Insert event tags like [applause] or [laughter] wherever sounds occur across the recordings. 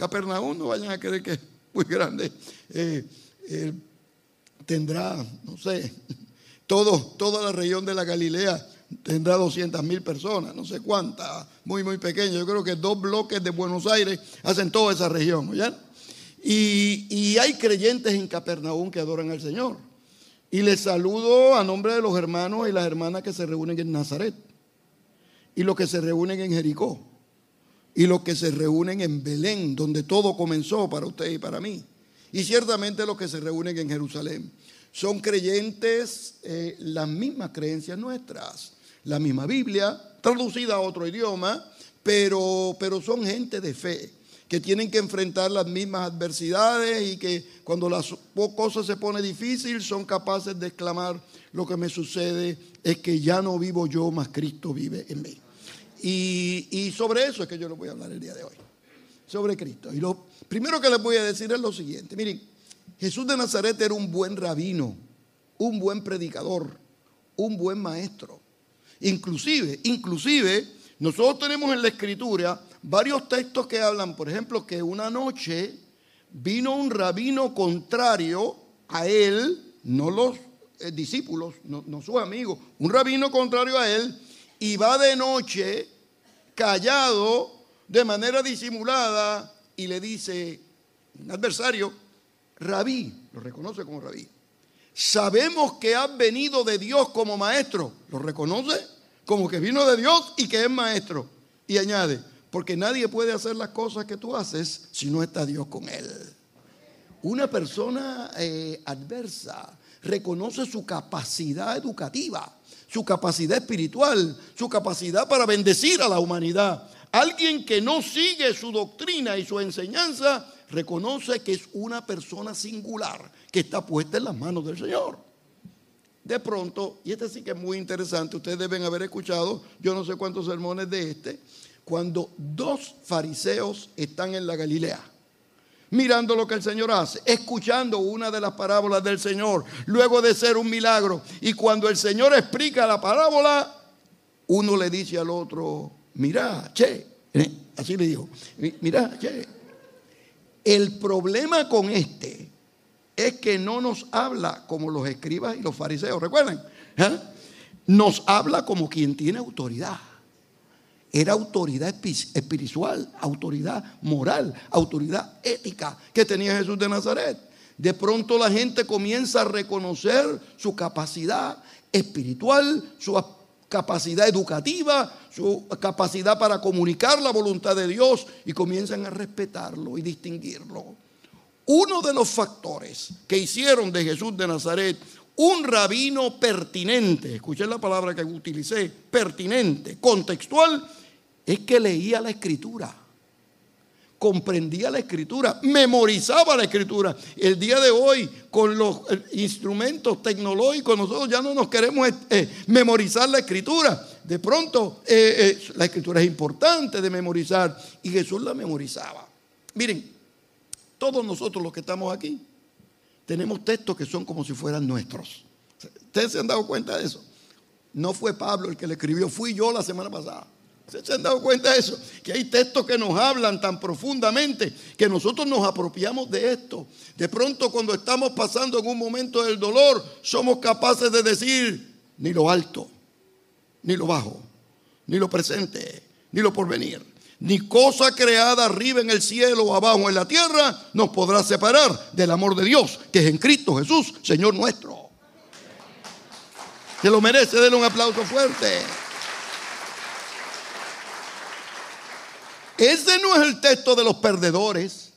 Capernaum, no vayan a creer que es muy grande. Eh, tendrá, no sé, todo, toda la región de la Galilea tendrá 200 mil personas, no sé cuántas, muy, muy pequeño. Yo creo que dos bloques de Buenos Aires hacen toda esa región, ¿ya? Y, y hay creyentes en Capernaum que adoran al Señor. Y les saludo a nombre de los hermanos y las hermanas que se reúnen en Nazaret. Y los que se reúnen en Jericó. Y los que se reúnen en Belén, donde todo comenzó para usted y para mí. Y ciertamente los que se reúnen en Jerusalén. Son creyentes, eh, las mismas creencias nuestras. La misma Biblia, traducida a otro idioma, pero, pero son gente de fe que tienen que enfrentar las mismas adversidades y que cuando las cosas se pone difícil son capaces de exclamar lo que me sucede es que ya no vivo yo, más Cristo vive en mí. Y, sobre eso es que yo les voy a hablar el día de hoy, sobre Cristo. Y lo primero que les voy a decir es lo siguiente, miren, Jesús de Nazaret era un buen rabino, un buen predicador, un buen maestro. Inclusive, inclusive, nosotros tenemos en la escritura varios textos que hablan, por ejemplo, que una noche vino un rabino contrario a él, no los eh, discípulos, no, no sus amigos, un rabino contrario a él, y va de noche callado, de manera disimulada, y le dice, un adversario, rabí, lo reconoce como rabí, sabemos que has venido de Dios como maestro, lo reconoce como que vino de Dios y que es maestro, y añade, porque nadie puede hacer las cosas que tú haces si no está Dios con él. Una persona eh, adversa reconoce su capacidad educativa, su capacidad espiritual, su capacidad para bendecir a la humanidad. Alguien que no sigue su doctrina y su enseñanza reconoce que es una persona singular que está puesta en las manos del Señor. De pronto, y este sí que es muy interesante, ustedes deben haber escuchado, yo no sé cuántos sermones de este, cuando dos fariseos están en la Galilea, mirando lo que el Señor hace, escuchando una de las parábolas del Señor, luego de ser un milagro. Y cuando el Señor explica la parábola, uno le dice al otro, mira, che, ¿eh? así le dijo, mira, che. El problema con este es que no nos habla como los escribas y los fariseos, recuerden, ¿Eh? nos habla como quien tiene autoridad era autoridad espiritual, autoridad moral, autoridad ética que tenía Jesús de Nazaret. De pronto la gente comienza a reconocer su capacidad espiritual, su capacidad educativa, su capacidad para comunicar la voluntad de Dios y comienzan a respetarlo y distinguirlo. Uno de los factores que hicieron de Jesús de Nazaret un rabino pertinente, escuché la palabra que utilicé, pertinente, contextual, es que leía la escritura, comprendía la escritura, memorizaba la escritura. El día de hoy, con los eh, instrumentos tecnológicos, nosotros ya no nos queremos eh, eh, memorizar la escritura. De pronto, la escritura es importante de memorizar y Jesús la memorizaba. Miren, todos nosotros los que estamos aquí, tenemos textos que son como si fueran nuestros. ¿Ustedes se han dado cuenta de eso? No fue Pablo el que le escribió, fui yo la semana pasada. ¿Se han dado cuenta de eso? Que hay textos que nos hablan tan profundamente que nosotros nos apropiamos de esto. De pronto cuando estamos pasando en un momento del dolor, somos capaces de decir ni lo alto, ni lo bajo, ni lo presente, ni lo porvenir. Ni cosa creada arriba en el cielo o abajo en la tierra nos podrá separar del amor de Dios, que es en Cristo Jesús, Señor nuestro. Se lo merece, denle un aplauso fuerte. Ese no es el texto de los perdedores.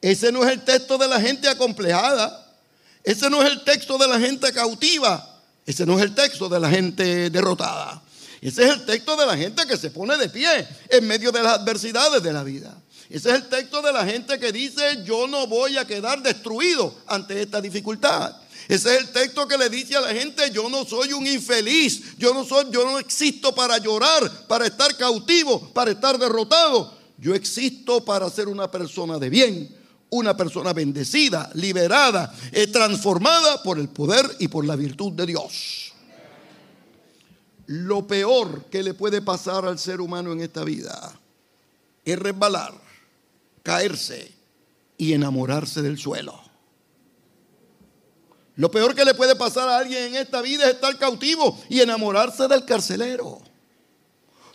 Ese no es el texto de la gente acomplejada. Ese no es el texto de la gente cautiva. Ese no es el texto de la gente derrotada. Ese es el texto de la gente que se pone de pie en medio de las adversidades de la vida. Ese es el texto de la gente que dice, yo no voy a quedar destruido ante esta dificultad. Ese es el texto que le dice a la gente, yo no soy un infeliz, yo no soy yo no existo para llorar, para estar cautivo, para estar derrotado. Yo existo para ser una persona de bien, una persona bendecida, liberada, eh, transformada por el poder y por la virtud de Dios. Lo peor que le puede pasar al ser humano en esta vida es resbalar, caerse y enamorarse del suelo. Lo peor que le puede pasar a alguien en esta vida es estar cautivo y enamorarse del carcelero.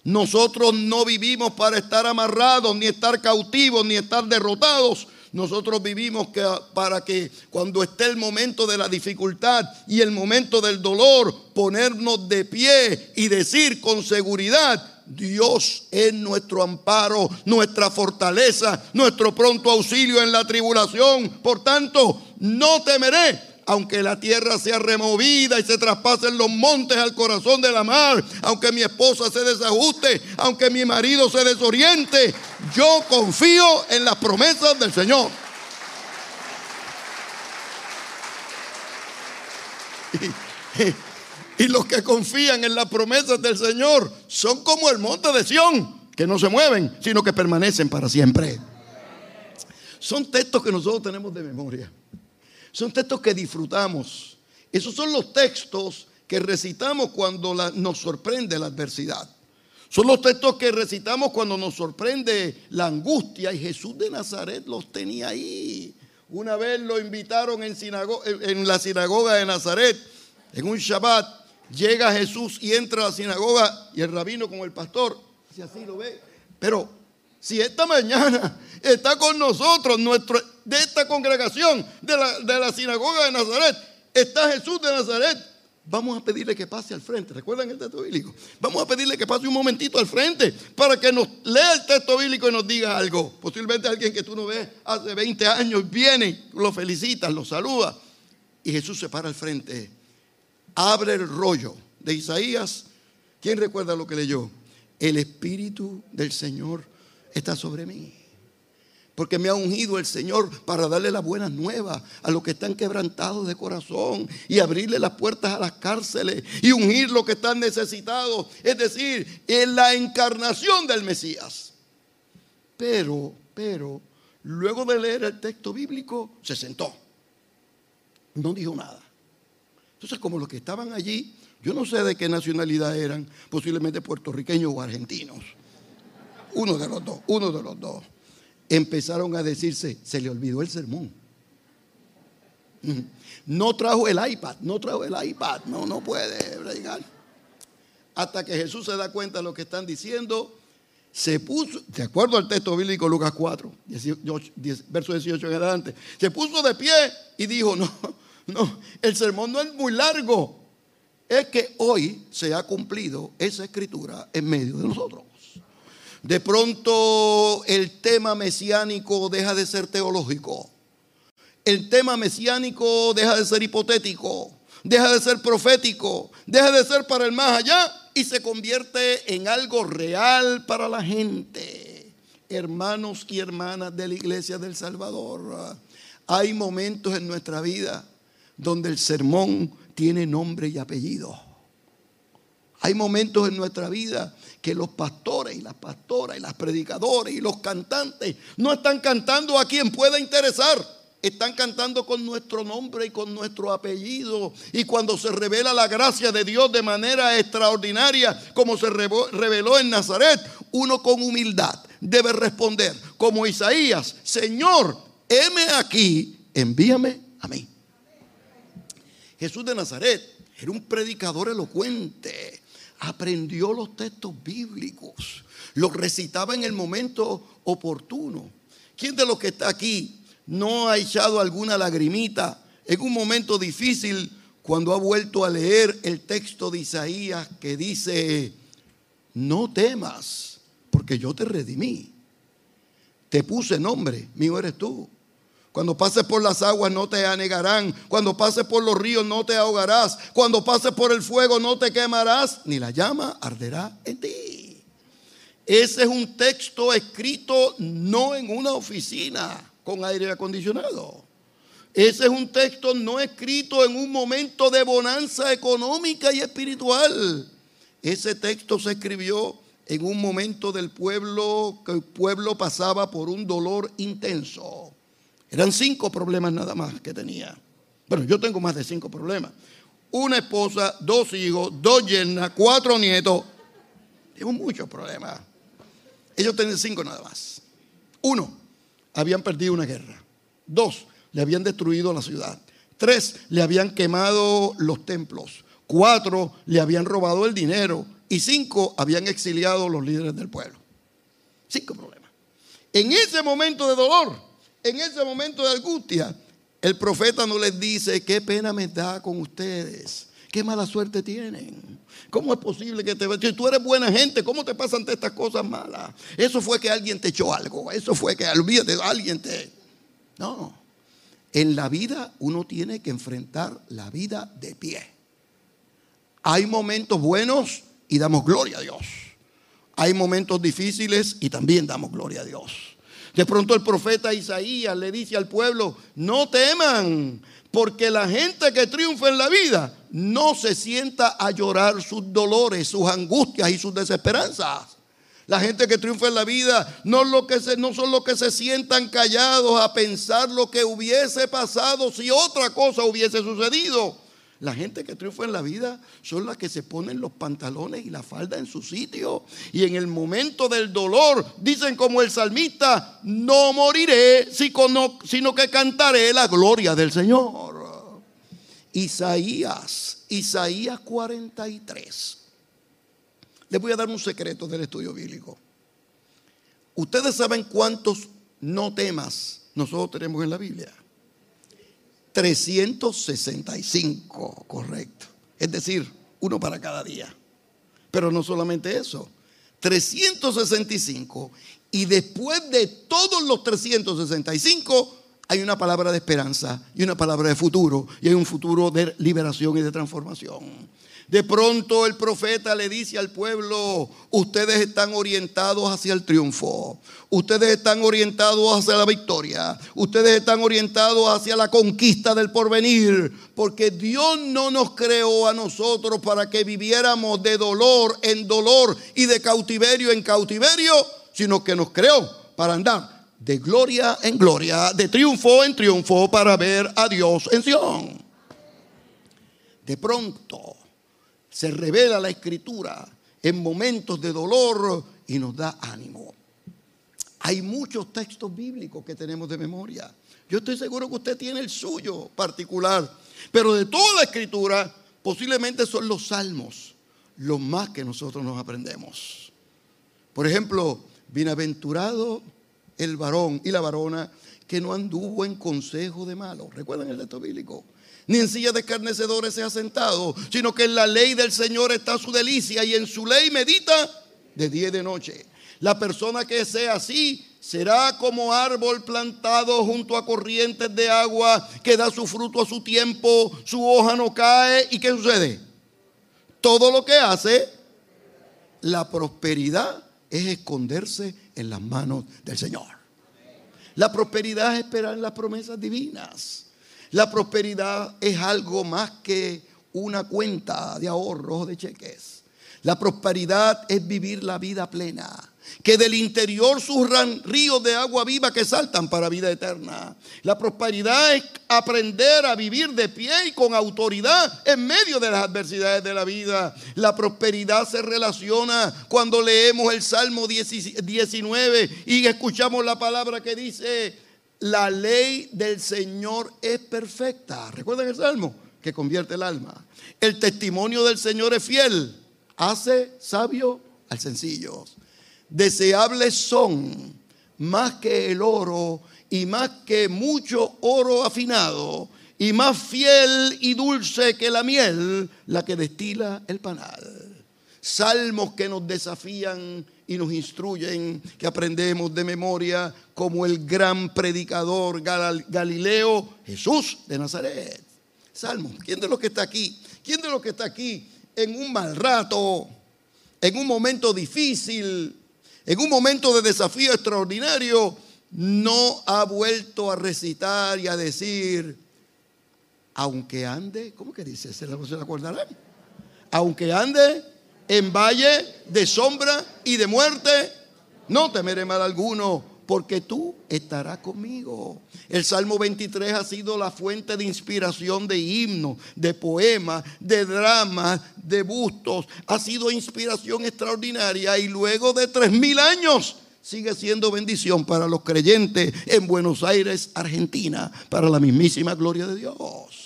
Nosotros no vivimos para estar amarrados, ni estar cautivos, ni estar derrotados. Nosotros vivimos para que cuando esté el momento de la dificultad y el momento del dolor, ponernos de pie y decir con seguridad, Dios es nuestro amparo, nuestra fortaleza, nuestro pronto auxilio en la tribulación. Por tanto, no temeré aunque la tierra sea removida y se traspasen los montes al corazón de la mar, aunque mi esposa se desajuste, aunque mi marido se desoriente, yo confío en las promesas del Señor. Y, los que confían en las promesas del Señor son como el monte de Sión, que no se mueven, sino que permanecen para siempre. Son textos que nosotros tenemos de memoria. Son textos que disfrutamos. Esos son los textos que recitamos cuando nos sorprende la adversidad. Son los textos que recitamos cuando nos sorprende la angustia y Jesús de Nazaret los tenía ahí. Una vez lo invitaron en, en la sinagoga de Nazaret, en un Shabbat. Llega Jesús y entra a la sinagoga y el rabino con el pastor, si así lo ve. Pero si esta mañana está con nosotros, nuestro, de esta congregación, de la, sinagoga de Nazaret, está Jesús de Nazaret, vamos a pedirle que pase al frente. ¿Recuerdan el texto bíblico? Vamos a pedirle que pase un momentito al frente para que nos lea el texto bíblico y nos diga algo. Posiblemente alguien que tú no ves hace 20 años viene, lo felicitas, lo saluda. Y Jesús se para al frente, abre el rollo de Isaías. ¿Quién recuerda lo que leyó? El Espíritu del Señor está sobre mí. Porque me ha ungido el Señor para darle las buenas nuevas a los que están quebrantados de corazón y abrirle las puertas a las cárceles y ungir los que están necesitados. Es decir, en la encarnación del Mesías. Pero, pero, luego de leer el texto bíblico, se sentó. No dijo nada. Entonces, como los que estaban allí, yo no sé de qué nacionalidad eran, posiblemente puertorriqueños o argentinos uno de los dos, uno de los dos, empezaron a decirse, se le olvidó el sermón. No trajo el iPad, no trajo el iPad, no, no puede. Hasta que Jesús se da cuenta de lo que están diciendo, se puso, de acuerdo al texto bíblico Lucas 4, verso 18 en adelante, se puso de pie y dijo, no, no, el sermón no es muy largo, es que hoy se ha cumplido esa escritura en medio de nosotros. De pronto el tema mesiánico deja de ser teológico. El tema mesiánico deja de ser hipotético, deja de ser profético, deja de ser para el más allá y se convierte en algo real para la gente. Hermanos y hermanas de la iglesia del Salvador, hay momentos en nuestra vida donde el sermón tiene nombre y apellido. Hay momentos en nuestra vida que los pastores y las pastoras y las predicadores y los cantantes no están cantando a quien pueda interesar. Están cantando con nuestro nombre y con nuestro apellido. Y cuando se revela la gracia de Dios de manera extraordinaria, como se reveló en Nazaret, uno con humildad debe responder, como Isaías, Señor, heme aquí, envíame a mí. Jesús de Nazaret era un predicador elocuente aprendió los textos bíblicos, los recitaba en el momento oportuno. ¿Quién de los que está aquí no ha echado alguna lagrimita en un momento difícil cuando ha vuelto a leer el texto de Isaías que dice, no temas, porque yo te redimí, te puse nombre, mío eres tú. Cuando pases por las aguas no te anegarán. Cuando pases por los ríos no te ahogarás. Cuando pases por el fuego no te quemarás, ni la llama arderá en ti. Ese es un texto escrito no en una oficina con aire acondicionado. Ese es un texto no escrito en un momento de bonanza económica y espiritual. Ese texto se escribió en un momento del pueblo que el pueblo pasaba por un dolor intenso eran cinco problemas nada más que tenía. Bueno, yo tengo más de cinco problemas. Una esposa, dos hijos, dos yernas, cuatro nietos. Tengo muchos problemas. Ellos tienen cinco nada más. Uno, habían perdido una guerra. Dos, le habían destruido la ciudad. Tres, le habían quemado los templos. Cuatro, le habían robado el dinero. Y cinco, habían exiliado los líderes del pueblo. Cinco problemas. En ese momento de dolor, en ese momento de angustia, el profeta no les dice, qué pena me da con ustedes, qué mala suerte tienen. ¿Cómo es posible que te Si tú eres buena gente, ¿cómo te pasan estas cosas malas? Eso fue que alguien te echó algo, eso fue que olvídate, alguien te... No, en la vida uno tiene que enfrentar la vida de pie. Hay momentos buenos y damos gloria a Dios. Hay momentos difíciles y también damos gloria a Dios. De pronto el profeta Isaías le dice al pueblo, no teman, porque la gente que triunfa en la vida no se sienta a llorar sus dolores, sus angustias y sus desesperanzas. La gente que triunfa en la vida no, lo que no son los que se sientan callados a pensar lo que hubiese pasado si otra cosa hubiese sucedido. La gente que triunfa en la vida son las que se ponen los pantalones y la falda en su sitio. Y en el momento del dolor dicen como el salmista, no moriré, sino que cantaré la gloria del Señor. Isaías, Isaías 43. Les voy a dar un secreto del estudio bíblico. Ustedes saben cuántos no temas nosotros tenemos en la Biblia. 365, correcto. Es decir, uno para cada día. Pero no solamente eso, 365 y después de todos los 365 hay una palabra de esperanza y una palabra de futuro y hay un futuro de liberación y de transformación. De pronto el profeta le dice al pueblo, ustedes están orientados hacia el triunfo, ustedes están orientados hacia la victoria, ustedes están orientados hacia la conquista del porvenir, porque Dios no nos creó a nosotros para que viviéramos de dolor en dolor y de cautiverio en cautiverio, sino que nos creó para andar de gloria en gloria, de triunfo en triunfo, para ver a Dios en Sion. De pronto se revela la escritura en momentos de dolor y nos da ánimo. Hay muchos textos bíblicos que tenemos de memoria. Yo estoy seguro que usted tiene el suyo particular, pero de toda la escritura posiblemente son los salmos los más que nosotros nos aprendemos. Por ejemplo, bienaventurado el varón y la varona que no anduvo en consejo de malo. ¿Recuerdan el texto bíblico? Ni en silla de escarnecedores se ha sentado, sino que en la ley del Señor está su delicia y en su ley medita de día y de noche. La persona que sea así será como árbol plantado junto a corrientes de agua que da su fruto a su tiempo, su hoja no cae. ¿Y qué sucede? Todo lo que hace, la prosperidad es esconderse en las manos del Señor. La prosperidad es esperar las promesas divinas. La prosperidad es algo más que una cuenta de ahorros de cheques. La prosperidad es vivir la vida plena. Que del interior surran ríos de agua viva que saltan para vida eterna. La prosperidad es aprender a vivir de pie y con autoridad en medio de las adversidades de la vida. La prosperidad se relaciona cuando leemos el Salmo 19 y escuchamos la palabra que dice, la ley del Señor es perfecta. ¿Recuerdan el salmo? Que convierte el alma. El testimonio del Señor es fiel. Hace sabio al sencillo. Deseables son más que el oro y más que mucho oro afinado y más fiel y dulce que la miel, la que destila el panal. Salmos que nos desafían y nos instruyen, que aprendemos de memoria, como el gran predicador Galileo Jesús de Nazaret. Salmo, ¿quién de los que está aquí? ¿Quién de los que está aquí en un mal rato, en un momento difícil, en un momento de desafío extraordinario, no ha vuelto a recitar y a decir, aunque ande, ¿cómo que dice? ¿Se lo acordarán? Aunque ande en valle de sombra y de muerte, no temeré mal alguno, porque tú estarás conmigo. El Salmo 23 ha sido la fuente de inspiración de himnos, de poemas, de dramas, de bustos. Ha sido inspiración extraordinaria y luego de tres mil años sigue siendo bendición para los creyentes en Buenos Aires, Argentina, para la mismísima gloria de Dios.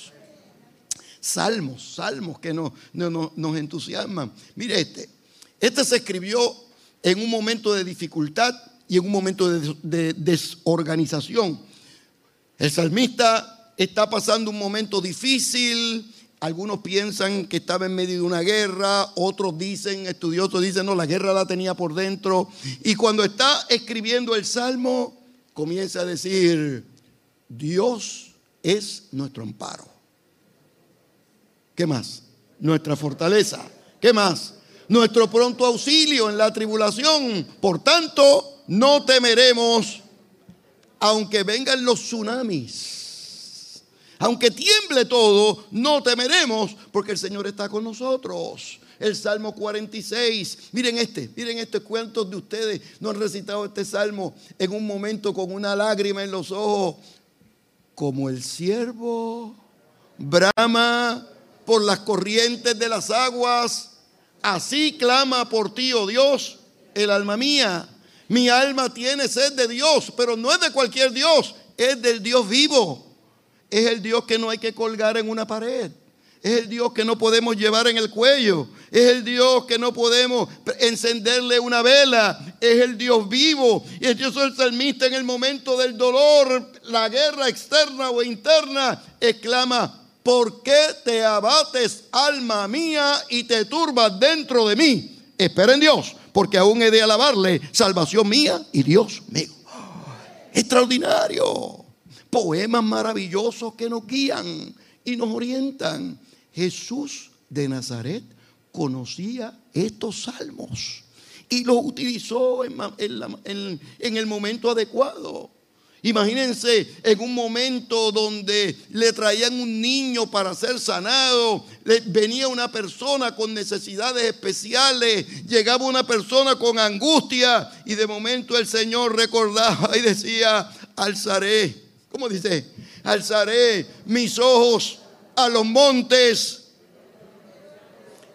Salmos, salmos que nos, nos, entusiasman. Mire este, este se escribió en un momento de dificultad y en un momento de desorganización. El salmista está pasando un momento difícil, algunos piensan que estaba en medio de una guerra, otros dicen, estudiosos dicen, no, la guerra la tenía por dentro. Y cuando está escribiendo el salmo, comienza a decir, Dios es nuestro amparo. ¿Qué más? Nuestra fortaleza. ¿Qué más? Nuestro pronto auxilio en la tribulación. Por tanto, no temeremos aunque vengan los tsunamis aunque tiemble todo, no temeremos porque el Señor está con nosotros. El Salmo 46. Miren este, miren este. ¿Cuántos de ustedes no han recitado este salmo en un momento con una lágrima en los ojos? Como el siervo brama por las corrientes de las aguas, así clama por ti, oh Dios, el alma mía. Mi alma tiene sed de Dios, pero no es de cualquier Dios, es del Dios vivo. Es el Dios que no hay que colgar en una pared. Es el Dios que no podemos llevar en el cuello. Es el Dios que no podemos encenderle una vela. Es el Dios vivo. Y el Dios el salmista en el momento del dolor, la guerra externa o interna, exclama, ¿por qué te abates, alma mía, y te turbas dentro de mí? Espera en Dios, porque aún he de alabarle, salvación mía y Dios mío. Extraordinario poemas maravillosos que nos guían y nos orientan. Jesús de Nazaret conocía estos salmos y los utilizó en, el momento adecuado. Imagínense en un momento donde le traían un niño para ser sanado, venía una persona con necesidades especiales, llegaba una persona con angustia y de momento el Señor recordaba y decía, alzaré ¿Cómo dice? Alzaré mis ojos a los montes.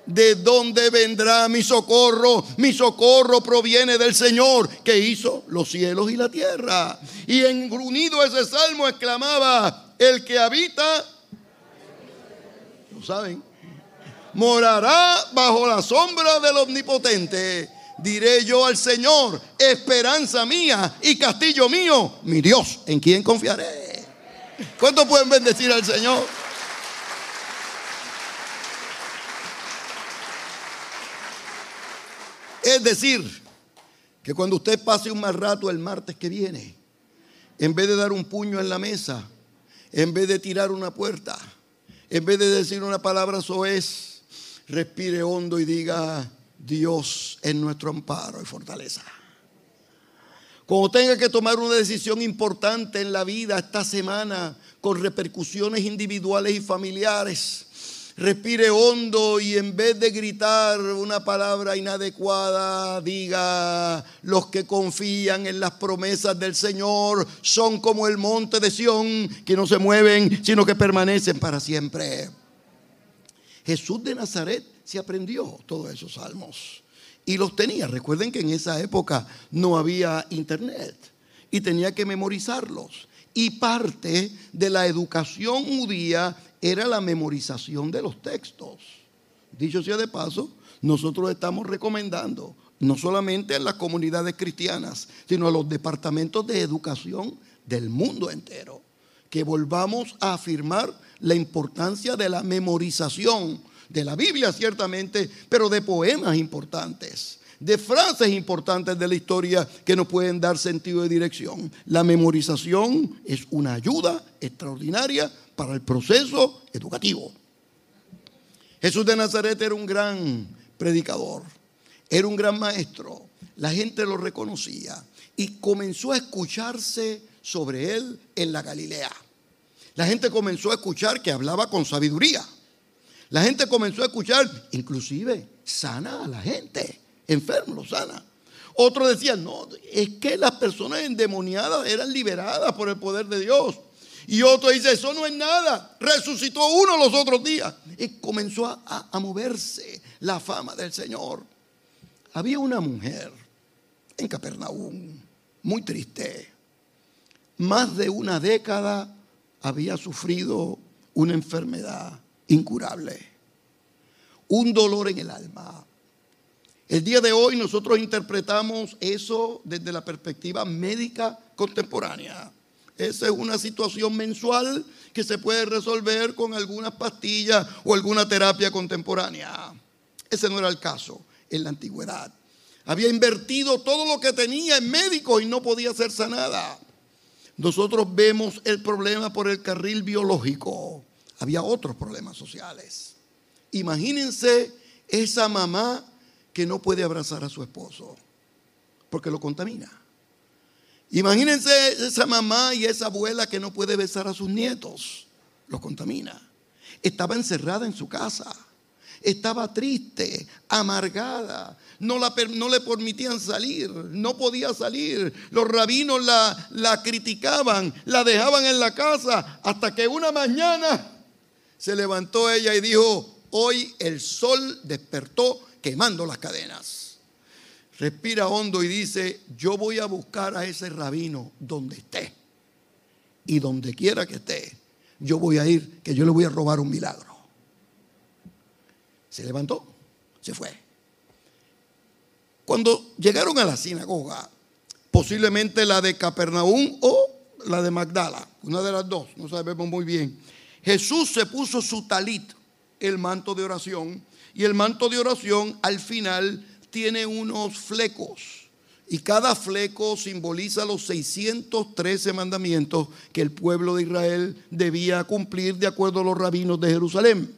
¿De dónde vendrá mi socorro? Mi socorro proviene del Señor que hizo los cielos y la tierra. Y en unido ese salmo exclamaba, el que habita, ¿lo saben? Morará bajo la sombra del omnipotente diré yo al Señor, esperanza mía y castillo mío, mi Dios, ¿en quién confiaré? ¿Cuántos pueden bendecir al Señor? Es decir, que cuando usted pase un mal rato el martes que viene, en vez de dar un puño en la mesa, en vez de tirar una puerta, en vez de decir una palabra soez, respire hondo y diga, Dios es nuestro amparo y fortaleza. Cuando tenga que tomar una decisión importante en la vida esta semana con repercusiones individuales y familiares, respire hondo y en vez de gritar una palabra inadecuada, diga, los que confían en las promesas del Señor son como el monte de Sión, que no se mueven, sino que permanecen para siempre. Jesús de Nazaret se aprendió todos esos salmos y los tenía. Recuerden que en esa época no había internet y tenía que memorizarlos. Y parte de la educación judía era la memorización de los textos. Dicho sea de paso, nosotros estamos recomendando, no solamente en las comunidades cristianas, sino a los departamentos de educación del mundo entero, que volvamos a afirmar la importancia de la memorización de la Biblia ciertamente, pero de poemas importantes, de frases importantes de la historia que nos pueden dar sentido de dirección. La memorización es una ayuda extraordinaria para el proceso educativo. Jesús de Nazaret era un gran predicador, era un gran maestro, la gente lo reconocía y comenzó a escucharse sobre él en la Galilea. La gente comenzó a escuchar que hablaba con sabiduría la gente comenzó a escuchar, inclusive sana a la gente, enfermo lo sana. Otros decían, no, es que las personas endemoniadas eran liberadas por el poder de Dios. Y otro dice, eso no es nada. Resucitó uno los otros días. Y comenzó a, a moverse la fama del Señor. Había una mujer en Capernaum, muy triste. Más de una década había sufrido una enfermedad incurable, un dolor en el alma. El día de hoy nosotros interpretamos eso desde la perspectiva médica contemporánea. Esa es una situación mensual que se puede resolver con algunas pastillas o alguna terapia contemporánea. Ese no era el caso en la antigüedad. Había invertido todo lo que tenía en médicos y no podía ser sanada. Nosotros vemos el problema por el carril biológico. Había otros problemas sociales. Imagínense esa mamá que no puede abrazar a su esposo porque lo contamina. Imagínense esa mamá y esa abuela que no puede besar a sus nietos, lo contamina. Estaba encerrada en su casa, estaba triste, amargada, no, la, no le permitían salir, no podía salir. Los rabinos la, la criticaban, la dejaban en la casa, hasta que una mañana se levantó ella y dijo, hoy el sol despertó quemando las cadenas respira hondo y dice, yo voy a buscar a ese rabino donde esté. Y donde quiera que esté, yo voy a ir, que yo le voy a robar un milagro. Se levantó, se fue. Cuando llegaron a la sinagoga, posiblemente la de Capernaum o la de Magdala, una de las dos, no sabemos muy bien, Jesús se puso su talit, el manto de oración, y el manto de oración al final tiene unos flecos y cada fleco simboliza los 613 mandamientos que el pueblo de Israel debía cumplir de acuerdo a los rabinos de Jerusalén.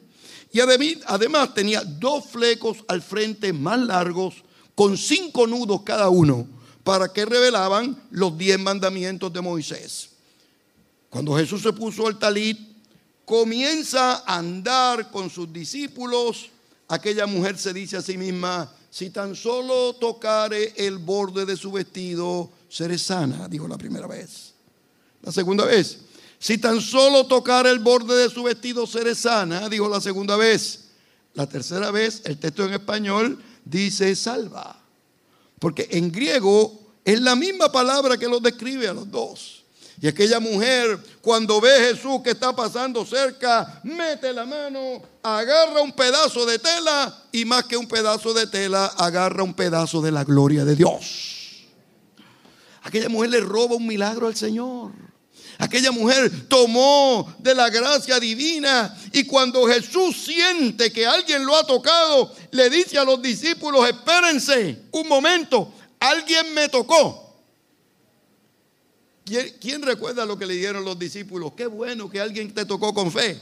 Y además tenía dos flecos al frente más largos con cinco nudos cada uno para que revelaban los diez mandamientos de Moisés. Cuando Jesús se puso el talit, comienza a andar con sus discípulos. Aquella mujer se dice a sí misma, si tan solo tocare el borde de su vestido, seré sana, dijo la primera vez. La segunda vez, si tan solo tocare el borde de su vestido, seré sana, dijo la segunda vez. La tercera vez, el texto en español dice salva, porque en griego es la misma palabra que lo describe a los dos. Y aquella mujer, cuando ve a Jesús que está pasando cerca, mete la mano, agarra un pedazo de tela y más que un pedazo de tela, agarra un pedazo de la gloria de Dios. Aquella mujer le roba un milagro al Señor. Aquella mujer tomó de la gracia divina y cuando Jesús siente que alguien lo ha tocado, le dice a los discípulos, espérense un momento, alguien me tocó. ¿Quién, recuerda lo que le dieron los discípulos? Qué bueno que alguien te tocó con fe.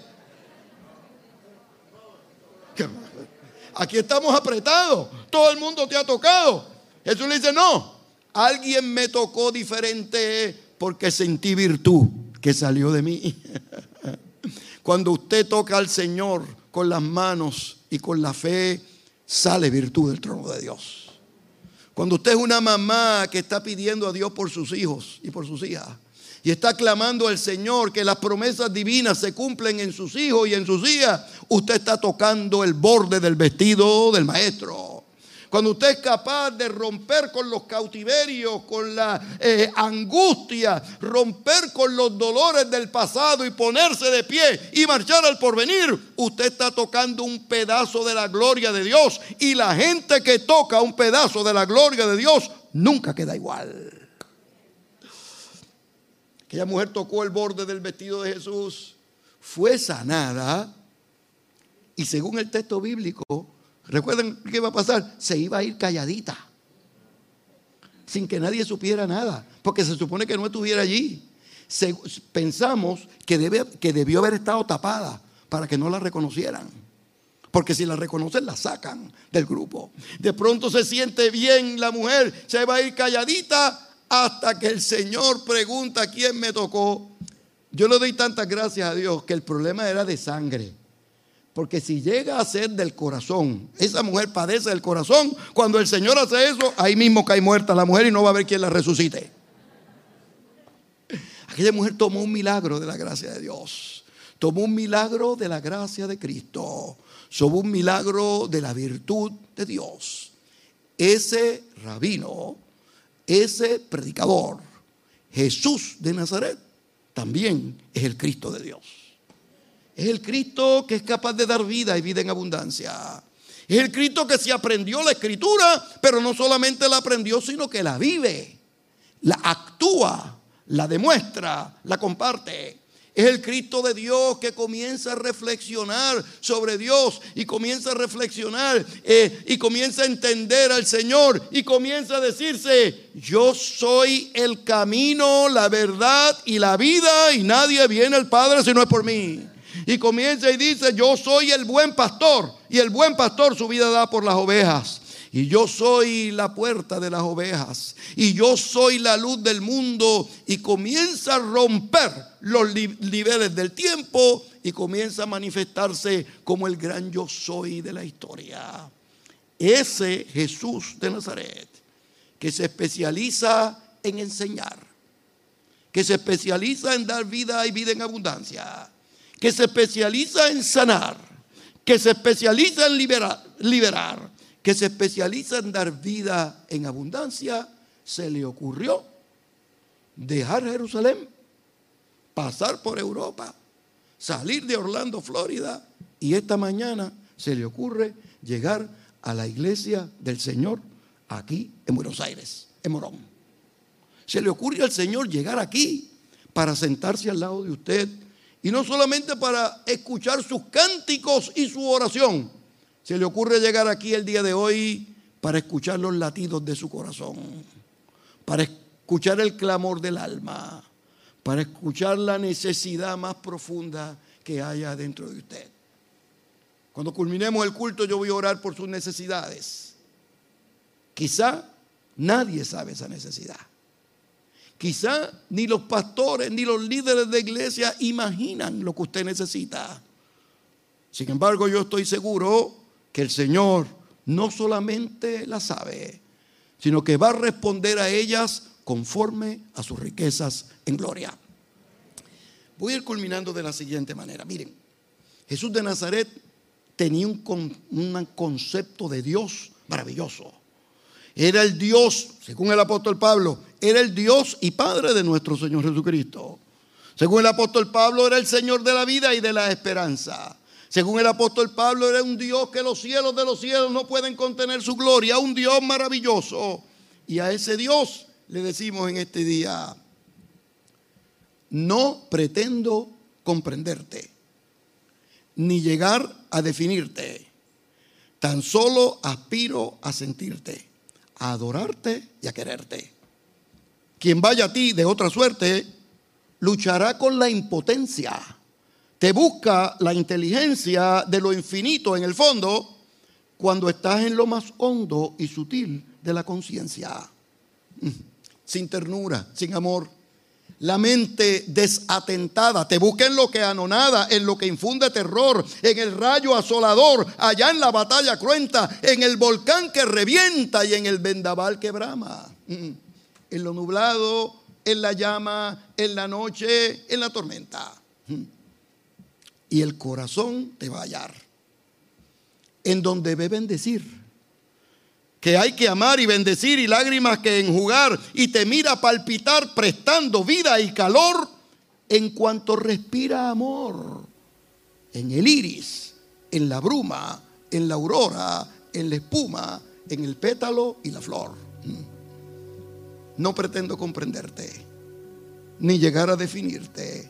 Aquí estamos apretados. Todo el mundo te ha tocado. Jesús le dice, no, alguien me tocó diferente porque sentí virtud que salió de mí. [laughs] Cuando usted toca al Señor con las manos y con la fe, sale virtud del trono de Dios. Cuando usted es una mamá que está pidiendo a Dios por sus hijos y por sus hijas y está clamando al Señor que las promesas divinas se cumplen en sus hijos y en sus hijas, usted está tocando el borde del vestido del maestro. Cuando usted es capaz de romper con los cautiverios, con la eh, angustia, romper con los dolores del pasado y ponerse de pie y marchar al porvenir, usted está tocando un pedazo de la gloria de Dios. Y la gente que toca un pedazo de la gloria de Dios nunca queda igual. Aquella mujer tocó el borde del vestido de Jesús, fue sanada y según el texto bíblico, ¿Recuerdan qué iba a pasar? Se iba a ir calladita. Sin que nadie supiera nada. Porque se supone que no estuviera allí. pensamos que, debe, que debió haber estado tapada para que no la reconocieran. Porque si la reconocen, la sacan del grupo. De pronto se siente bien la mujer, se va a ir calladita hasta que el Señor pregunta quién me tocó. Yo le doy tantas gracias a Dios que el problema era de sangre. Porque si llega a ser del corazón, esa mujer padece del corazón, cuando el Señor hace eso, ahí mismo cae muerta la mujer y no va a haber quien la resucite. Aquella mujer tomó un milagro de la gracia de Dios. Tomó un milagro de la gracia de Cristo. Tomó un milagro de la virtud de Dios. Ese rabino ese predicador, Jesús de Nazaret, también es el Cristo de Dios. Es el Cristo que es capaz de dar vida y vida en abundancia. Es el Cristo que se aprendió la escritura, pero no solamente la aprendió, sino que la vive, la actúa, la demuestra, la comparte. Es el Cristo de Dios que comienza a reflexionar sobre Dios y comienza a reflexionar eh, y comienza a entender al Señor y comienza a decirse, yo soy el camino, la verdad y la vida y nadie viene al Padre si no es por mí. Y comienza y dice, yo soy el buen pastor y el buen pastor su vida da por las ovejas. Y yo soy la puerta de las ovejas. Y yo soy la luz del mundo. Y comienza a romper los niveles del tiempo. Y comienza a manifestarse como el gran yo soy de la historia. Ese Jesús de Nazaret. Que se especializa en enseñar. Que se especializa en dar vida y vida en abundancia. Que se especializa en sanar. Que se especializa en liberar. que se especializa en dar vida en abundancia, se le ocurrió dejar Jerusalén, pasar por Europa, salir de Orlando, Florida, y esta mañana se le ocurre llegar a la iglesia del Señor aquí en Buenos Aires, en Morón. Se le ocurre al Señor llegar aquí para sentarse al lado de usted y no solamente para escuchar sus cánticos y su oración, se le ocurre llegar aquí el día de hoy para escuchar los latidos de su corazón, para escuchar el clamor del alma, para escuchar la necesidad más profunda que haya dentro de usted. Cuando culminemos el culto yo voy a orar por sus necesidades. Quizá nadie sabe esa necesidad. Quizá ni los pastores ni los líderes de iglesia imaginan lo que usted necesita. Sin embargo, yo estoy seguro que el Señor no solamente la sabe, sino que va a responder a ellas conforme a sus riquezas en gloria. Voy a ir culminando de la siguiente manera. Miren, Jesús de Nazaret tenía un, un concepto de Dios maravilloso. Era el Dios, según el apóstol Pablo, era el Dios y Padre de nuestro Señor Jesucristo. Según el apóstol Pablo, era el Señor de la vida y de la esperanza. Según el apóstol Pablo, era un Dios que los cielos de los cielos no pueden contener su gloria, un Dios maravilloso. Y a ese Dios le decimos en este día, no pretendo comprenderte, ni llegar a definirte, tan solo aspiro a sentirte, a adorarte y a quererte. Quien vaya a ti de otra suerte, luchará con la impotencia te busca la inteligencia de lo infinito en el fondo cuando estás en lo más hondo y sutil de la conciencia. Mm, sin ternura, sin amor. La mente desatentada te busca en lo que anonada, en lo que infunde terror, en el rayo asolador, allá en la batalla cruenta, en el volcán que revienta y en el vendaval que brama. En lo nublado, en la llama, en la noche, en la tormenta. Mm y el corazón te va a hallar. En donde ve bendecir. Que hay que amar y bendecir y lágrimas que enjugar y te mira palpitar prestando vida y calor en cuanto respira amor. En el iris, en la bruma, en la aurora, en la espuma, en el pétalo y la flor. No pretendo comprenderte, ni llegar a definirte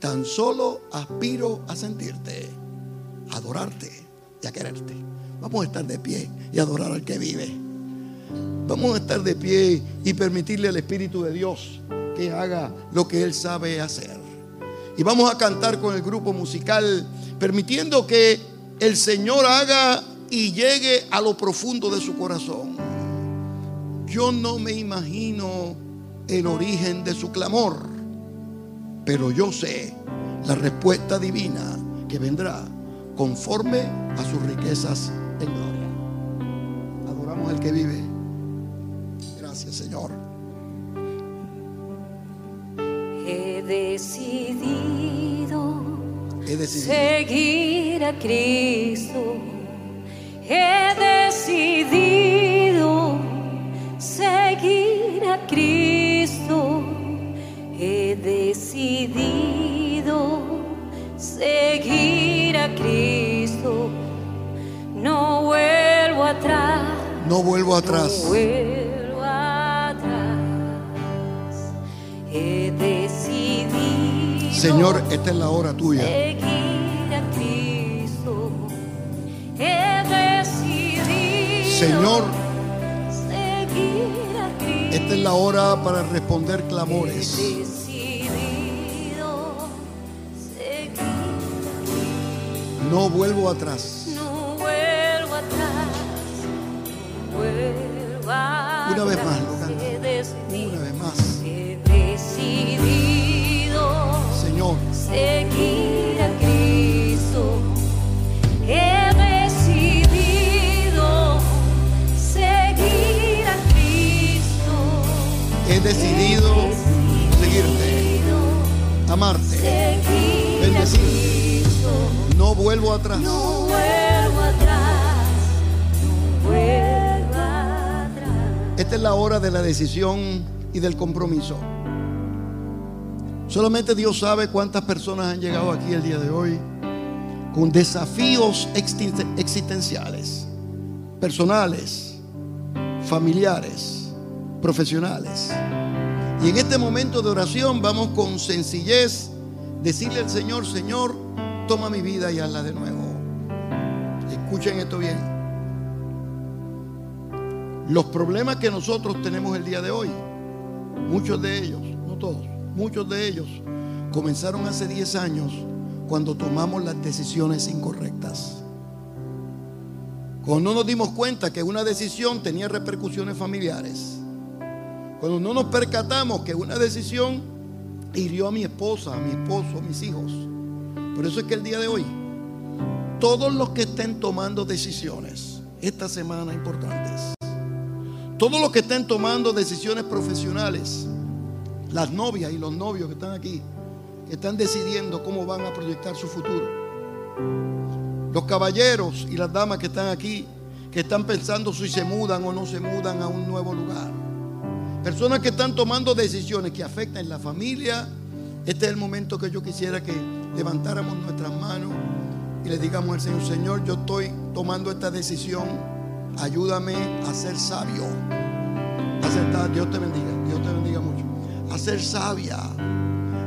Tan solo aspiro a sentirte, a adorarte y a quererte. Vamos a estar de pie y adorar al que vive. Vamos a estar de pie y permitirle al Espíritu de Dios que haga lo que Él sabe hacer. Y vamos a cantar con el grupo musical, permitiendo que el Señor haga y llegue a lo profundo de su corazón. Yo no me imagino el origen de su clamor pero yo sé la respuesta divina que vendrá conforme a sus riquezas en gloria. Adoramos al que vive. Gracias, Señor. He decidido, He decidido. seguir a Cristo. He No vuelvo atrás. No vuelvo atrás. He decidido. Señor, esta es la hora tuya. Cristo. He. Señor, esta es la hora para responder clamores. No vuelvo atrás. Una vez más, lo Una vez más. he decidido Señor, seguir a Cristo. He decidido seguir a Cristo. he decidido seguirte, amarte, seguir a Bendecir. Cristo. no vuelvo atrás. No vuelvo Esta es la hora de la decisión y del compromiso. Solamente Dios sabe cuántas personas han llegado aquí el día de hoy con desafíos existen- existenciales, personales, familiares, profesionales. Y en este momento de oración vamos con sencillez decirle al Señor, Señor, toma mi vida y hazla de nuevo. Escuchen esto bien. Los problemas que nosotros tenemos el día de hoy, muchos de ellos, no todos, muchos de ellos comenzaron hace 10 años cuando tomamos las decisiones incorrectas. Cuando no nos dimos cuenta que una decisión tenía repercusiones familiares. Cuando no nos percatamos que una decisión hirió a mi esposa, a mi esposo, a mis hijos. Por eso es que el día de hoy, todos los que estén tomando decisiones esta semana importantes, todos los que estén tomando decisiones profesionales, las novias y los novios que están aquí, que están decidiendo cómo van a proyectar su futuro, los caballeros y las damas que están aquí, que están pensando si se mudan o no se mudan a un nuevo lugar, personas que están tomando decisiones que afectan la familia, este es el momento que yo quisiera que levantáramos nuestras manos y le digamos al Señor, Señor, yo estoy tomando esta decisión, ayúdame a ser sabio. Dios te bendiga, Dios te bendiga mucho. A ser sabia.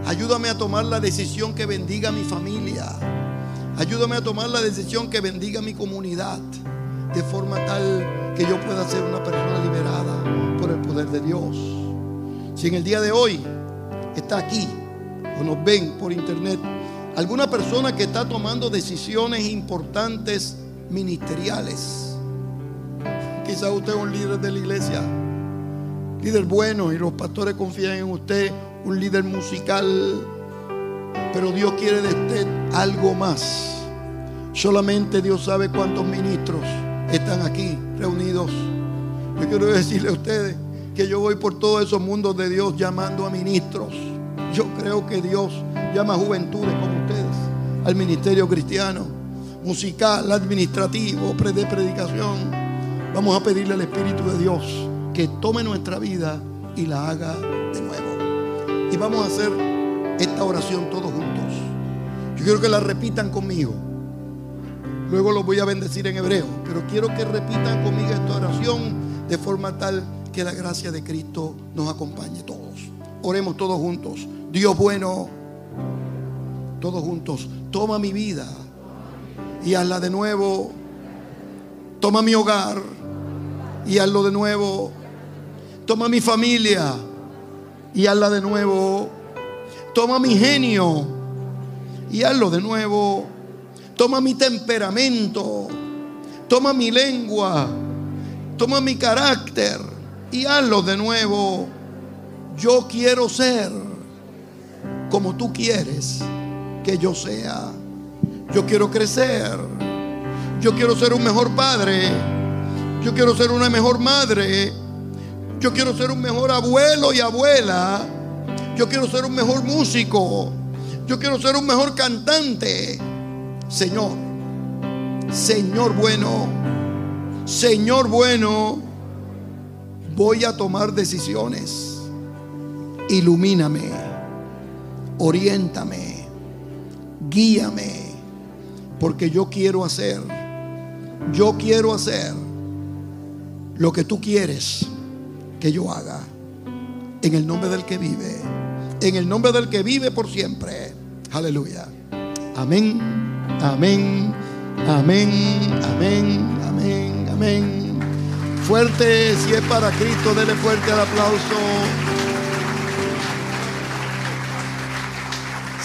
Ayúdame a tomar la decisión que bendiga a mi familia. Ayúdame a tomar la decisión que bendiga a mi comunidad. De forma tal que yo pueda ser una persona liberada por el poder de Dios. Si en el día de hoy está aquí o nos ven por internet, alguna persona que está tomando decisiones importantes ministeriales. Quizá usted es un líder de la iglesia, líder bueno y los pastores confían en usted, un líder musical, pero Dios quiere de usted algo más. Solamente Dios sabe cuántos ministros están aquí reunidos. Yo quiero decirle a ustedes que yo voy por todos esos mundos de Dios llamando a ministros. Yo creo que Dios llama a juventudes como ustedes al ministerio cristiano, musical, administrativo, de predicación. Vamos a pedirle al Espíritu de Dios que tome nuestra vida y la haga de nuevo. Y vamos a hacer esta oración todos juntos. Yo quiero que la repitan conmigo. Luego los voy a bendecir en hebreo, pero quiero que repitan conmigo esta oración de forma tal que la gracia de Cristo nos acompañe todos. Oremos todos juntos. Dios bueno, todos juntos, toma mi vida y hazla de nuevo. Toma mi hogar y hazlo de nuevo. Toma mi familia y hazla de nuevo. Toma mi genio y hazlo de nuevo. Toma mi temperamento. Toma mi lengua. Toma mi carácter y hazlo de nuevo. Yo quiero ser como tú quieres que yo sea. Yo quiero crecer. Yo quiero ser un mejor padre. Yo quiero ser una mejor madre. Yo quiero ser un mejor abuelo y abuela. Yo quiero ser un mejor músico. Yo quiero ser un mejor cantante. Señor, Señor bueno, Señor bueno, voy a tomar decisiones. Ilumíname. oriéntame, guíame, porque yo quiero hacer, yo quiero hacer lo que tú quieres que yo haga. En el nombre del que vive, en el nombre del que vive por siempre. Aleluya. Amén, amén, amén, amén, amén, amén. Fuerte, si es para Cristo, dele fuerte el aplauso.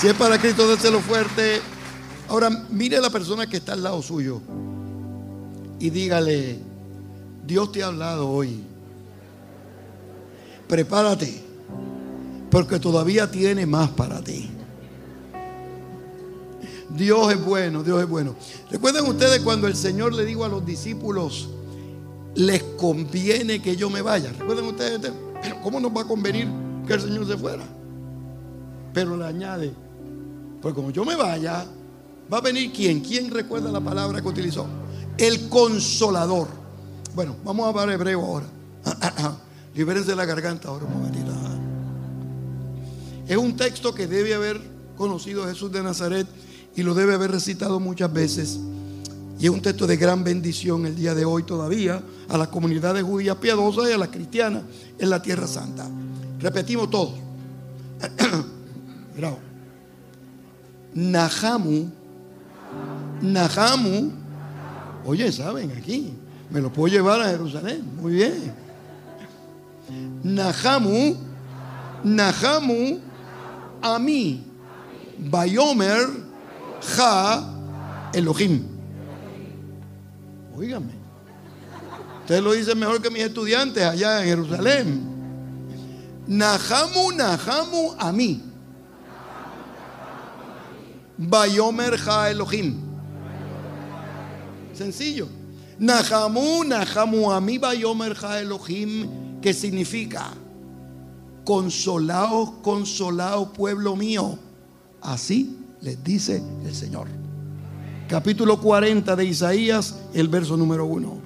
Si es para Cristo, déselo fuerte. Ahora, mire a la persona que está al lado suyo y dígale, Dios te ha hablado hoy. Prepárate, porque todavía tiene más para ti. Dios es bueno, Dios es bueno. Recuerden ustedes cuando el Señor le dijo a los discípulos, les conviene que yo me vaya. Recuerden ustedes, pero ¿cómo nos va a convenir que el Señor se fuera? Pero le añade, pues como yo me vaya, va a venir quién? ¿Quién recuerda la palabra que utilizó? El consolador. Bueno, vamos a hablar hebreo ahora. [clears throat] Libérense la garganta ahora un momentito. Es un texto que debe haber conocido Jesús de Nazaret y lo debe haber recitado muchas veces. Y es un texto de gran bendición el día de hoy todavía a las comunidades judías piadosas y a las cristianas en la Tierra Santa. Repetimos. Bravo. [clears throat] Nahamu, Nahamu, oye, ¿saben? Aquí, me lo puedo llevar a Jerusalén, muy bien. Nahamu, Nahamu, a mí, Bayomer, Ja, Elohim. Óigame. Ustedes lo dicen mejor que mis estudiantes allá en Jerusalén. Nahamu, Nahamu, a mí. Bayomer Ha Elohim. Sencillo. Nahamu, Nahamu a mí, Bayomer Ha Elohim, que significa consolaos, consolaos, pueblo mío. Así les dice el Señor. Capítulo 40 de Isaías, el verso número 1.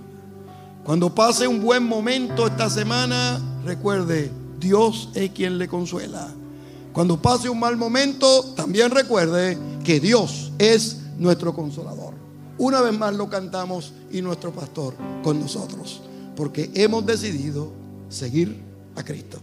Cuando pase un buen momento esta semana, recuerde, Dios es quien le consuela. Cuando pase un mal momento, también recuerde que Dios es nuestro consolador. Una vez más lo cantamos y nuestro pastor con nosotros, porque hemos decidido seguir a Cristo.